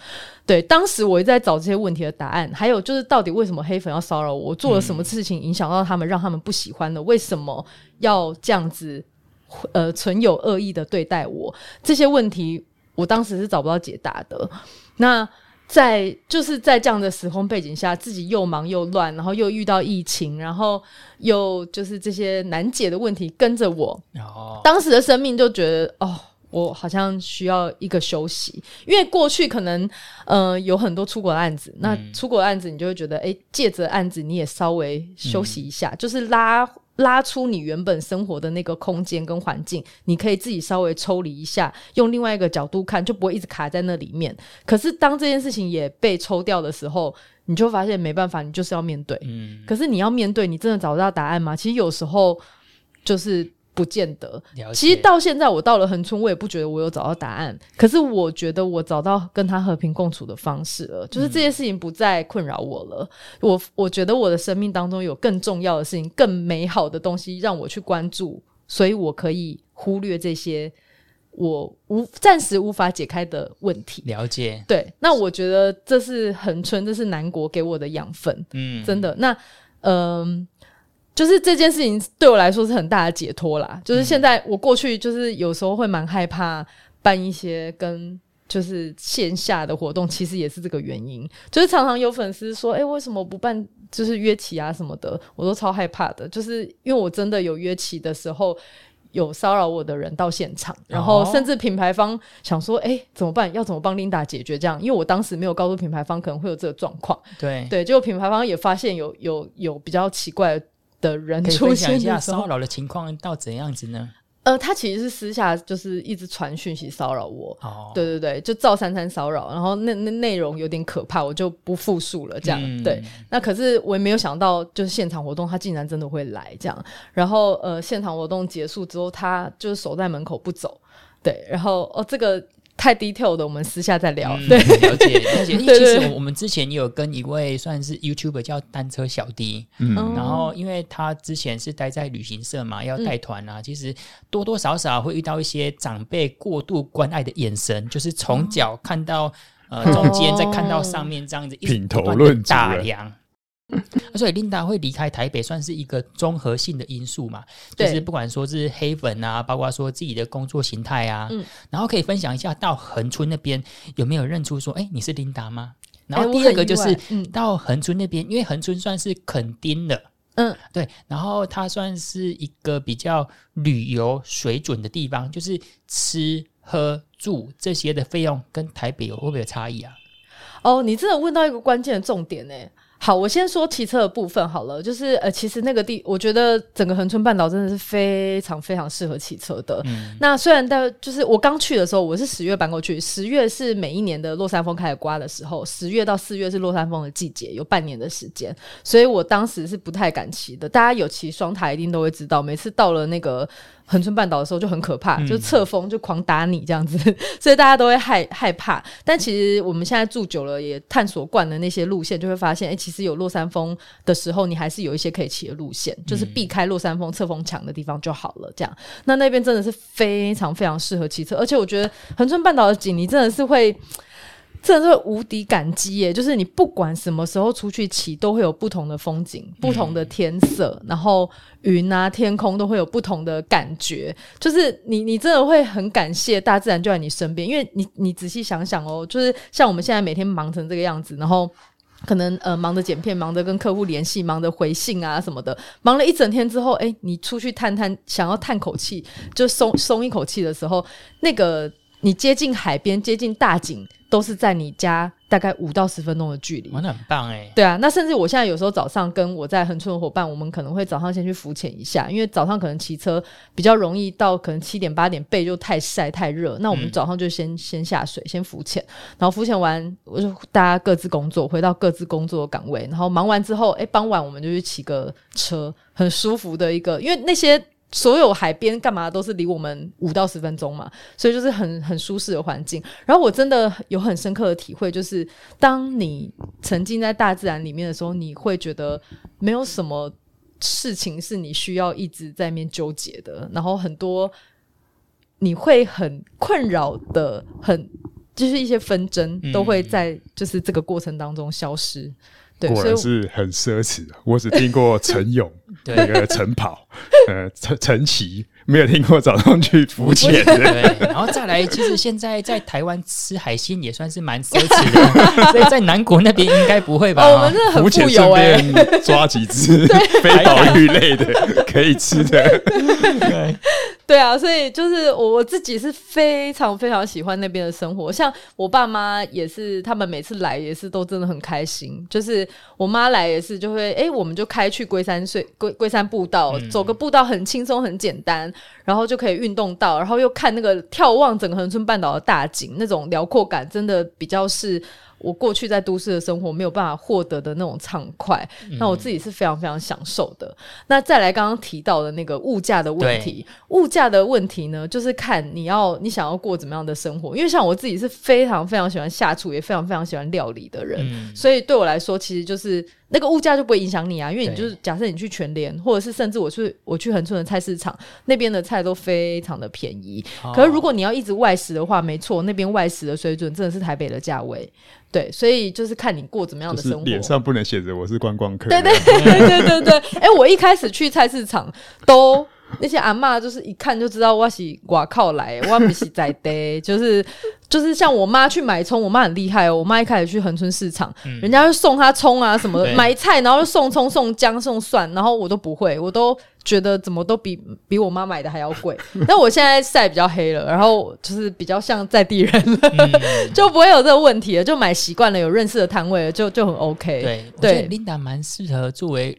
Speaker 3: 对，当时我一直在找这些问题的答案。还有就是，到底为什么黑粉要骚扰我？我做了什么事情影响到他们，让他们不喜欢的？为什么要这样子？呃，存有恶意的对待我？这些问题，我当时是找不到解答的。那。在就是在这样的时空背景下，自己又忙又乱，然后又遇到疫情，然后又就是这些难解的问题跟着我。
Speaker 1: 哦，
Speaker 3: 当时的生命就觉得，哦，我好像需要一个休息，因为过去可能呃有很多出国的案子，那出国的案子你就会觉得，哎，借着案子你也稍微休息一下，嗯、就是拉。拉出你原本生活的那个空间跟环境，你可以自己稍微抽离一下，用另外一个角度看，就不会一直卡在那里面。可是当这件事情也被抽掉的时候，你就发现没办法，你就是要面对。
Speaker 1: 嗯，
Speaker 3: 可是你要面对，你真的找不到答案吗？其实有时候就是。不见得。其实到现在，我到了恒春，我也不觉得我有找到答案。可是我觉得我找到跟他和平共处的方式了，就是这些事情不再困扰我了。嗯、我我觉得我的生命当中有更重要的事情、更美好的东西让我去关注，所以我可以忽略这些我无暂时无法解开的问题。
Speaker 1: 了解。
Speaker 3: 对，那我觉得这是恒春，这是南国给我的养分。
Speaker 1: 嗯，
Speaker 3: 真的。那嗯。呃就是这件事情对我来说是很大的解脱啦。就是现在我过去就是有时候会蛮害怕办一些跟就是线下的活动，其实也是这个原因。就是常常有粉丝说：“诶，为什么不办？就是约起啊什么的，我都超害怕的。”就是因为我真的有约起的时候，有骚扰我的人到现场，然后甚至品牌方想说：“诶，怎么办？要怎么帮 Linda 解决这样？”因为我当时没有告诉品牌方可能会有这个状况。
Speaker 1: 对
Speaker 3: 对，结果品牌方也发现有有有比较奇怪的。的人出现一下
Speaker 1: 骚扰的情况到怎样子呢？
Speaker 3: 呃，他其实是私下就是一直传讯息骚扰我，
Speaker 1: 哦，
Speaker 3: 对对对，就赵珊珊骚扰，然后那那内容有点可怕，我就不复述了。这样、嗯、对，那可是我也没有想到，就是现场活动他竟然真的会来这样，然后呃，现场活动结束之后，他就是守在门口不走，对，然后哦这个。太 detail 的，我们私下再聊。
Speaker 1: 嗯、
Speaker 3: 对，
Speaker 1: 了解，了解。其实我们之前也有跟一位算是 YouTuber 叫单车小弟，嗯，然后因为他之前是待在旅行社嘛，要带团啊，嗯、其实多多少少会遇到一些长辈过度关爱的眼神，就是从脚看到、嗯、呃中间，再看到上面这样子，
Speaker 2: 品头论足
Speaker 1: 大量。所以琳达会离开台北，算是一个综合性的因素嘛？就是不管说是黑粉啊，包括说自己的工作形态啊，嗯，然后可以分享一下到恒春那边有没有认出说，哎、欸，你是琳达吗？然后第二个就是到恒春那边，因为恒春算是垦丁的，嗯，对，然后它算是一个比较旅游水准的地方，就是吃喝住这些的费用跟台北有会不会有差异啊？
Speaker 3: 哦，你真的问到一个关键的重点呢、欸。好，我先说骑车的部分好了，就是呃，其实那个地，我觉得整个恒春半岛真的是非常非常适合骑车的。嗯、那虽然在就是我刚去的时候，我是十月搬过去，十月是每一年的落山风开始刮的时候，十月到四月是落山风的季节，有半年的时间，所以我当时是不太敢骑的。大家有骑双塔一定都会知道，每次到了那个。恒春半岛的时候就很可怕，嗯、就侧风就狂打你这样子，所以大家都会害害怕。但其实我们现在住久了，也探索惯了那些路线，就会发现，哎、欸，其实有落山风的时候，你还是有一些可以骑的路线，就是避开落山风侧风强的地方就好了。这样，那那边真的是非常非常适合骑车，而且我觉得横春半岛的景，你真的是会。真的是无敌感激耶！就是你不管什么时候出去骑，都会有不同的风景、不同的天色，嗯、然后云啊、天空都会有不同的感觉。就是你，你真的会很感谢大自然就在你身边，因为你，你仔细想想哦，就是像我们现在每天忙成这个样子，然后可能呃忙着剪片、忙着跟客户联系、忙着回信啊什么的，忙了一整天之后，哎，你出去探探，想要叹口气，就松松一口气的时候，那个你接近海边、接近大景。都是在你家大概五到十分钟的距离，
Speaker 1: 玩的很棒哎、欸。
Speaker 3: 对啊，那甚至我现在有时候早上跟我在横村的伙伴，我们可能会早上先去浮潜一下，因为早上可能骑车比较容易到，可能七点八点背就太晒太热，那我们早上就先、嗯、先下水先浮潜，然后浮潜完我就大家各自工作，回到各自工作的岗位，然后忙完之后，哎，傍晚我们就去骑个车，很舒服的一个，因为那些。所有海边干嘛都是离我们五到十分钟嘛，所以就是很很舒适的环境。然后我真的有很深刻的体会，就是当你沉浸在大自然里面的时候，你会觉得没有什么事情是你需要一直在面纠结的。然后很多你会很困扰的，很就是一些纷争都会在就是这个过程当中消失。对，
Speaker 2: 果然是很奢侈。我只听过晨泳，那个晨跑，呃，晨晨骑。没有听过早上去浮潜，
Speaker 1: 对，然后再来，其实现在在台湾吃海鲜也算是蛮奢侈的，所以在南国那边应该不会吧？
Speaker 3: 哦、我们真的很富有哎，
Speaker 2: 抓几只非保育类的可以吃的，
Speaker 3: 对 对啊，所以就是我我自己是非常非常喜欢那边的生活，像我爸妈也是，他们每次来也是都真的很开心，就是我妈来也是就会哎，我们就开去龟山隧龟龟山步道，嗯、走个步道很轻松很简单。然后就可以运动到，然后又看那个眺望整个恒春半岛的大景，那种辽阔感真的比较是我过去在都市的生活没有办法获得的那种畅快。嗯、那我自己是非常非常享受的。那再来刚刚提到的那个物价的问题，物价的问题呢，就是看你要你想要过怎么样的生活。因为像我自己是非常非常喜欢下厨，也非常非常喜欢料理的人，嗯、所以对我来说，其实就是。那个物价就不会影响你啊，因为你就是假设你去全联，或者是甚至我去我去恒春的菜市场，那边的菜都非常的便宜。哦、可是如果你要一直外食的话，没错，那边外食的水准真的是台北的价位。对，所以就是看你过怎么样的生活。
Speaker 2: 脸上不能写着我是观光客。
Speaker 3: 对对对对对对。哎、欸，我一开始去菜市场都。那些阿嬷就是一看就知道我是外靠来，我不是在地，就是就是像我妈去买葱，我妈很厉害哦。我妈一开始去恒春市场，嗯、人家就送她葱啊什么的，对买菜然后就送葱、送姜、送蒜，然后我都不会，我都觉得怎么都比比我妈买的还要贵。但我现在晒比较黑了，然后就是比较像在地人了，嗯、就不会有这个问题了，就买习惯了，有认识的摊位了，就就很 OK
Speaker 1: 对。琳达蛮适合作为。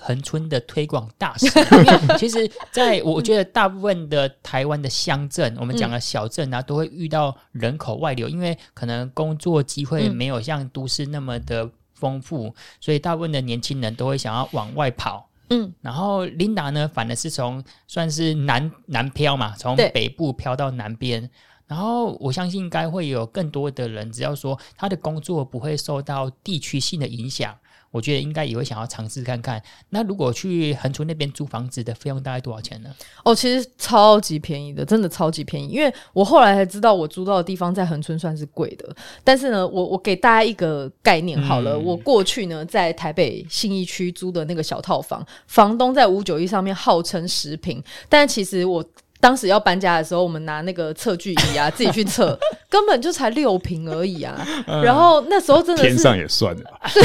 Speaker 1: 恒春的推广大使。其实，在我觉得大部分的台湾的乡镇，我们讲的小镇啊，都会遇到人口外流，因为可能工作机会没有像都市那么的丰富，所以大部分的年轻人都会想要往外跑。嗯，然后 Linda 呢，反而是从算是南南漂嘛，从北部漂到南边。然后我相信应该会有更多的人，只要说他的工作不会受到地区性的影响，我觉得应该也会想要尝试看看。那如果去恒春那边租房子的费用大概多少钱呢？
Speaker 3: 哦，其实超级便宜的，真的超级便宜。因为我后来才知道，我租到的地方在恒春算是贵的。但是呢，我我给大家一个概念好了，嗯、我过去呢在台北信义区租的那个小套房，房东在五九一上面号称十平，但其实我。当时要搬家的时候，我们拿那个测距仪啊，自己去测，根本就才六平而已啊。嗯、然后那时候真的是
Speaker 2: 天上也算了吧？
Speaker 3: 对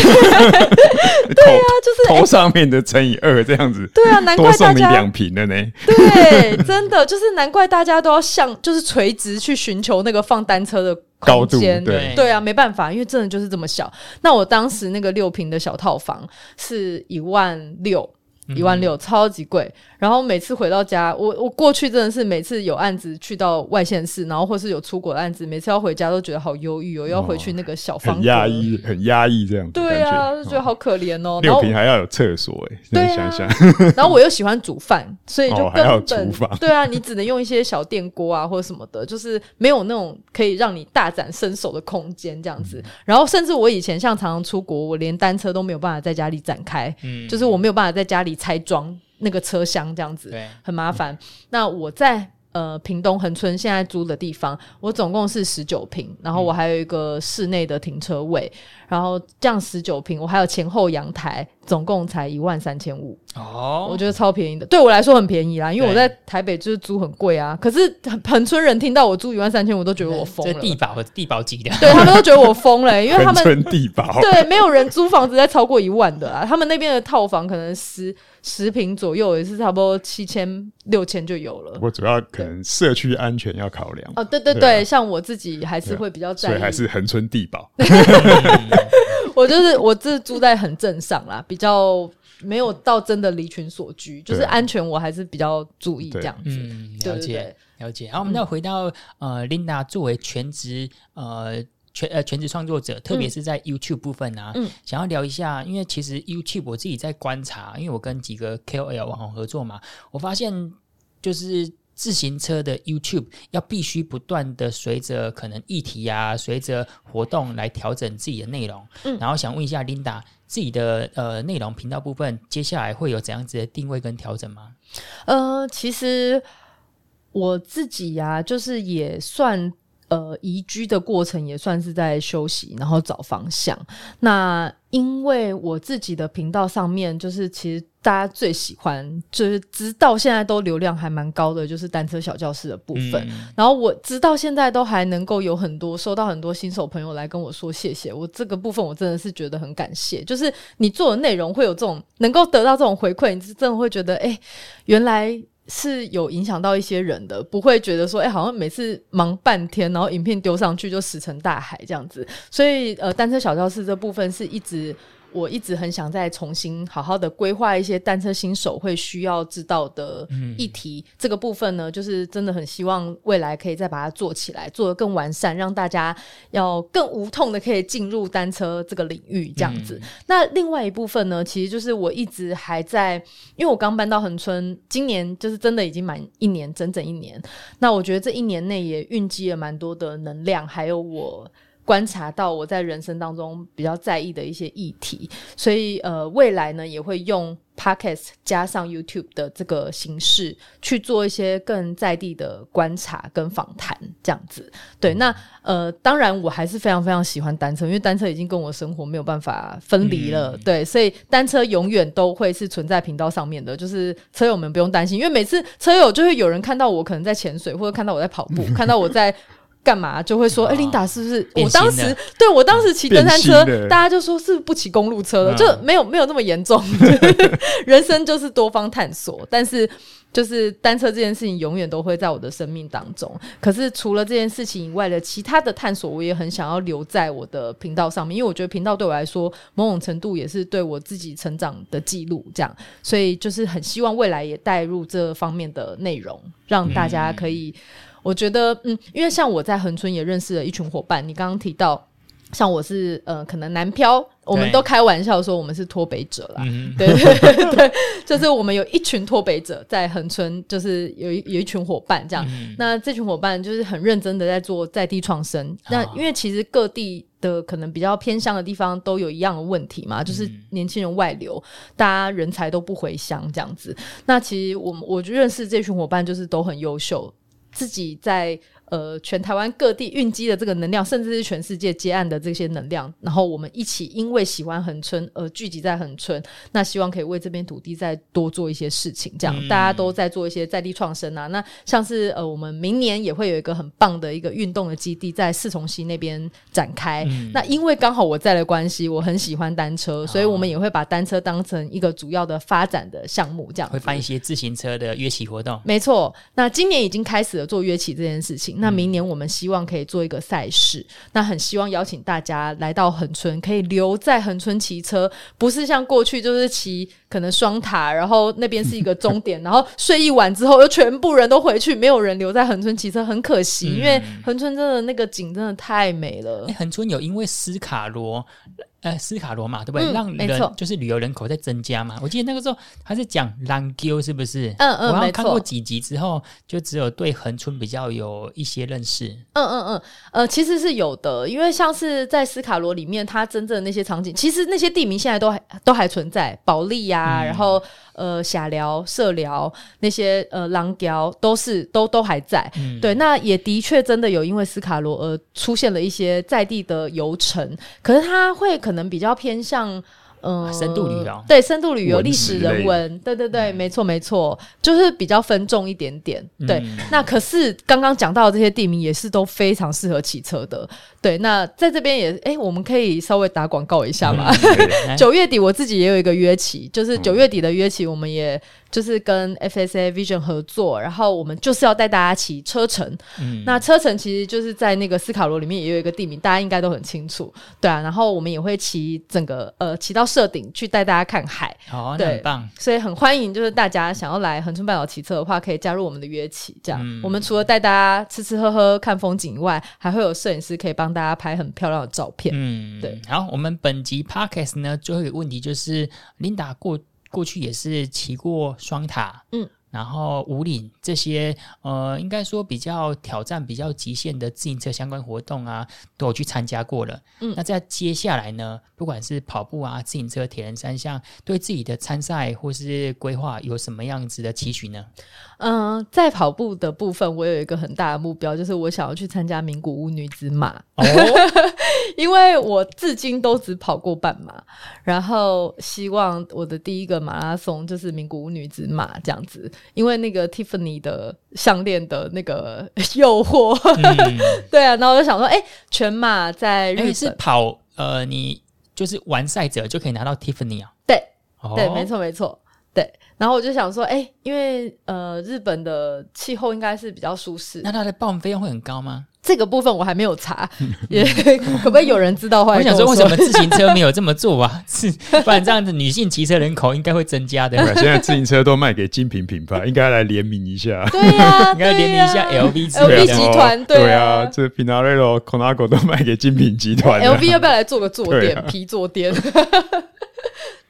Speaker 3: 啊，就是
Speaker 2: 头上面的乘以二这样子。
Speaker 3: 对啊，难怪大家
Speaker 2: 多送你两平的呢。
Speaker 3: 对，真的就是难怪大家都要向就是垂直去寻求那个放单车的空间。对对啊，没办法，因为真的就是这么小。那我当时那个六平的小套房是一万六。一万六，超级贵。然后每次回到家，我我过去真的是每次有案子去到外县市，然后或是有出国的案子，每次要回家都觉得好忧郁哦，要回去那个小房，
Speaker 2: 很压抑，很压抑这样。
Speaker 3: 对啊，就觉得好可怜哦。
Speaker 2: 六坪还要有厕所哎，对，想想。
Speaker 3: 然后我又喜欢煮饭，所以就根本。对啊，你只能用一些小电锅啊或者什么的，就是没有那种可以让你大展身手的空间这样子。然后甚至我以前像常常出国，我连单车都没有办法在家里展开，嗯，就是我没有办法在家里拆装那个车厢这样子，对，很麻烦。嗯、那我在呃屏东恒春现在租的地方，我总共是十九坪，然后我还有一个室内的停车位，嗯、然后这样十九坪，我还有前后阳台。总共才一万三千五哦，我觉得超便宜的，对我来说很便宜啦，因为我在台北就是租很贵啊。可是恒春人听到我租一万三千五，都觉得我疯了。
Speaker 1: 地保和地保级的，
Speaker 3: 对他们都觉得我疯了，因为他们
Speaker 2: 恒春地保
Speaker 3: 对没有人租房子在超过一万的啊。他们那边的套房可能十十平左右也是差不多七千六千就有了。
Speaker 2: 不过主要可能社区安全要考量
Speaker 3: 哦，对对对，像我自己还是会比较在意，
Speaker 2: 所以还是恒春地堡。
Speaker 3: 我就是我这住在很镇上啦，比较没有到真的离群所居，就是安全我还是比较注意这样子。
Speaker 1: 嗯，了解了解。然后我们再回到呃，Linda 作为全职呃全呃全职创作者，特别是在 YouTube 部分啊，嗯，想要聊一下，因为其实 YouTube 我自己在观察，因为我跟几个 KOL 网红合作嘛，我发现就是。自行车的 YouTube 要必须不断的随着可能议题啊，随着活动来调整自己的内容。嗯，然后想问一下 Linda，自己的呃内容频道部分，接下来会有怎样子的定位跟调整吗？
Speaker 3: 呃，其实我自己呀、啊，就是也算。呃，移居的过程也算是在休息，然后找方向。那因为我自己的频道上面，就是其实大家最喜欢，就是直到现在都流量还蛮高的，就是单车小教室的部分。嗯、然后我直到现在都还能够有很多收到很多新手朋友来跟我说谢谢我，这个部分我真的是觉得很感谢。就是你做的内容会有这种能够得到这种回馈，你是真的会觉得，哎、欸，原来。是有影响到一些人的，不会觉得说，哎、好像每次忙半天，然后影片丢上去就石沉大海这样子。所以，呃，单车小教室这部分是一直。我一直很想再重新好好的规划一些单车新手会需要知道的议题，嗯、这个部分呢，就是真的很希望未来可以再把它做起来，做得更完善，让大家要更无痛的可以进入单车这个领域这样子。嗯、那另外一部分呢，其实就是我一直还在，因为我刚搬到恒春，今年就是真的已经满一年，整整一年。那我觉得这一年内也蕴积了蛮多的能量，还有我。观察到我在人生当中比较在意的一些议题，所以呃，未来呢也会用 Podcast 加上 YouTube 的这个形式去做一些更在地的观察跟访谈，这样子。对，那呃，当然我还是非常非常喜欢单车，因为单车已经跟我生活没有办法分离了。嗯、对，所以单车永远都会是存在频道上面的，就是车友们不用担心，因为每次车友就会有人看到我可能在潜水，或者看到我在跑步，看到我在。干嘛就会说，哎、欸，琳达是不是？我当时对我当时骑登山车，大家就说是不骑公路车了，就没有没有那么严重。人生就是多方探索，但是就是单车这件事情永远都会在我的生命当中。可是除了这件事情以外的其他的探索，我也很想要留在我的频道上面，因为我觉得频道对我来说，某种程度也是对我自己成长的记录。这样，所以就是很希望未来也带入这方面的内容，让大家可以。嗯、我觉得，嗯，因为像我在恒春也认识了一群伙伴，你刚刚提到。像我是呃，可能南漂，我们都开玩笑说我们是脱北者啦。对对 对，对，就是我们有一群脱北者在恒春，就是有一有一群伙伴这样。嗯、那这群伙伴就是很认真的在做在地创生。哦、那因为其实各地的可能比较偏向的地方都有一样的问题嘛，就是年轻人外流，大家人才都不回乡这样子。那其实我我就认识这群伙伴，就是都很优秀，自己在。呃，全台湾各地运机的这个能量，甚至是全世界接案的这些能量，然后我们一起因为喜欢恒春而聚集在恒春，那希望可以为这边土地再多做一些事情，这样、嗯、大家都在做一些在地创生啊。那像是呃，我们明年也会有一个很棒的一个运动的基地在四重溪那边展开。嗯、那因为刚好我在的关系，我很喜欢单车，所以我们也会把单车当成一个主要的发展的项目，这样会办
Speaker 1: 一些自行车的约骑活动。
Speaker 3: 没错，那今年已经开始了做约骑这件事情。那明年我们希望可以做一个赛事，那很希望邀请大家来到恒春，可以留在恒春骑车，不是像过去就是骑可能双塔，然后那边是一个终点，然后睡一晚之后又全部人都回去，没有人留在恒春骑车，很可惜，嗯、因为恒春真的那个景真的太美了。
Speaker 1: 恒春有因为斯卡罗。呃，斯卡罗嘛，对不对？嗯、让人就是旅游人口在增加嘛。我记得那个时候还是讲兰丘，是不是？
Speaker 3: 嗯嗯，
Speaker 1: 我看过几集之后，就只有对恒春比较有一些认识。
Speaker 3: 嗯嗯嗯，呃，其实是有的，因为像是在斯卡罗里面，它真正的那些场景，其实那些地名现在都还都还存在，保利呀、然后。呃，霞寮、社寮那些呃，狼寮都是都都还在。嗯、对，那也的确真的有因为斯卡罗而出现了一些在地的游程，可是它会可能比较偏向。嗯、呃，
Speaker 1: 深度旅游
Speaker 3: 对，深度旅游历史人文，对对对，没错没错，就是比较分重一点点。对，嗯、那可是刚刚讲到的这些地名也是都非常适合骑车的。对，那在这边也，哎，我们可以稍微打广告一下嘛。九、嗯、月底我自己也有一个约骑，就是九月底的约骑，我们也。就是跟 FSA Vision 合作，然后我们就是要带大家骑车程。嗯，那车程其实就是在那个斯卡罗里面也有一个地名，大家应该都很清楚，对啊。然后我们也会骑整个呃骑到社顶去带大家看海，
Speaker 1: 哦，
Speaker 3: 对，
Speaker 1: 很棒。
Speaker 3: 所以很欢迎，就是大家想要来恒春半岛骑车的话，可以加入我们的约骑。这样，嗯、我们除了带大家吃吃喝喝看风景以外，还会有摄影师可以帮大家拍很漂亮的照片。嗯，对。
Speaker 1: 好，我们本集 Podcast 呢，最后一个问题就是 Linda 过。过去也是骑过双塔，嗯，然后五岭这些，呃，应该说比较挑战、比较极限的自行车相关活动啊，都有去参加过了。嗯，那在接下来呢，不管是跑步啊、自行车、铁人三项，对自己的参赛或是规划有什么样子的期许呢？
Speaker 3: 嗯、呃，在跑步的部分，我有一个很大的目标，就是我想要去参加名古屋女子马。哦，因为我至今都只跑过半马，然后希望我的第一个马拉松就是名古屋女子马这样子。因为那个 Tiffany 的项链的那个 诱惑，嗯、对啊，然后我就想说，哎、欸，全马在日本、欸、
Speaker 1: 是跑，呃，你就是完赛者就可以拿到 Tiffany 啊？
Speaker 3: 对，哦、对，没错，没错，对。然后我就想说，哎、欸，因为呃，日本的气候应该是比较舒适，
Speaker 1: 那它的报名费用会很高吗？
Speaker 3: 这个部分我还没有查，也可不可以有人知道？我
Speaker 1: 想说，为什么自行车没有这么做啊？是，不然这样子女性骑车人口应该会增加的。
Speaker 2: 现在自行车都卖给精品品牌，应该来联名一下。
Speaker 3: 对呀，应该
Speaker 1: 联名一下 LV
Speaker 3: LV 集团。
Speaker 2: 对啊，这 Pinarello、Colnago 都卖给精品集团。
Speaker 3: LV 要不要来做个坐垫？皮坐垫。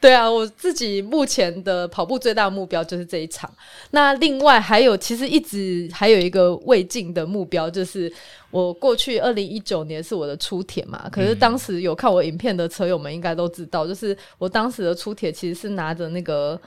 Speaker 3: 对啊，我自己目前的跑步最大的目标就是这一场。那另外还有，其实一直还有一个未尽的目标，就是。我过去二零一九年是我的初铁嘛，可是当时有看我影片的车友们应该都知道，就是我当时的初铁其实是拿着那个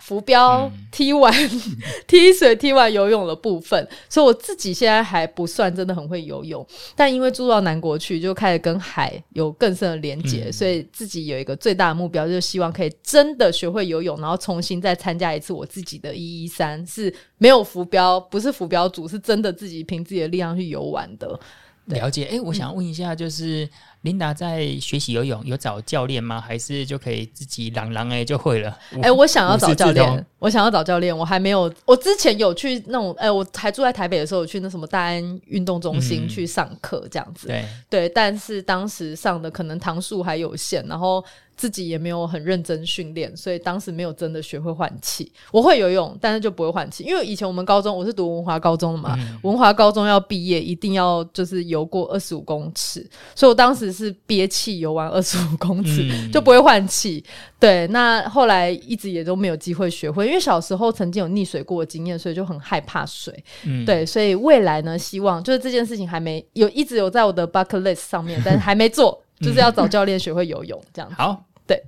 Speaker 3: 浮标踢完、踢水、踢完游泳的部分，所以我自己现在还不算真的很会游泳，但因为住到南国去，就开始跟海有更深的连结，所以自己有一个最大的目标，就是希望可以真的学会游泳，然后重新再参加一次我自己的一一三，是没有浮标，不是浮标组，是真的自己凭自己的力量去游玩的。
Speaker 1: 了解。哎，我想问一下，就是。琳达在学习游泳，有找教练吗？还是就可以自己朗朗哎就会了？
Speaker 3: 哎、欸，我想要找教练，我想要找教练，我还没有。我之前有去那种，哎、欸，我还住在台北的时候，有去那什么大安运动中心去上课，这样子。
Speaker 1: 对
Speaker 3: 对，但是当时上的可能堂数还有限，然后。自己也没有很认真训练，所以当时没有真的学会换气。我会游泳，但是就不会换气，因为以前我们高中我是读文华高中的嘛，嗯、文华高中要毕业一定要就是游过二十五公尺，所以我当时是憋气游完二十五公尺、嗯、就不会换气。对，那后来一直也都没有机会学会，因为小时候曾经有溺水过的经验，所以就很害怕水。嗯、对，所以未来呢，希望就是这件事情还没有一直有在我的 bucket list 上面，但是还没做。就是要找教练学会游泳，这样子。
Speaker 1: 好，
Speaker 3: 对。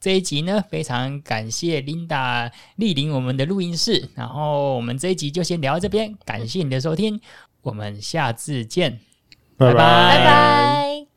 Speaker 1: 这一集呢，非常感谢 Linda 莅临我们的录音室，然后我们这一集就先聊到这边，感谢你的收听，我们下次见，拜拜，
Speaker 3: 拜拜。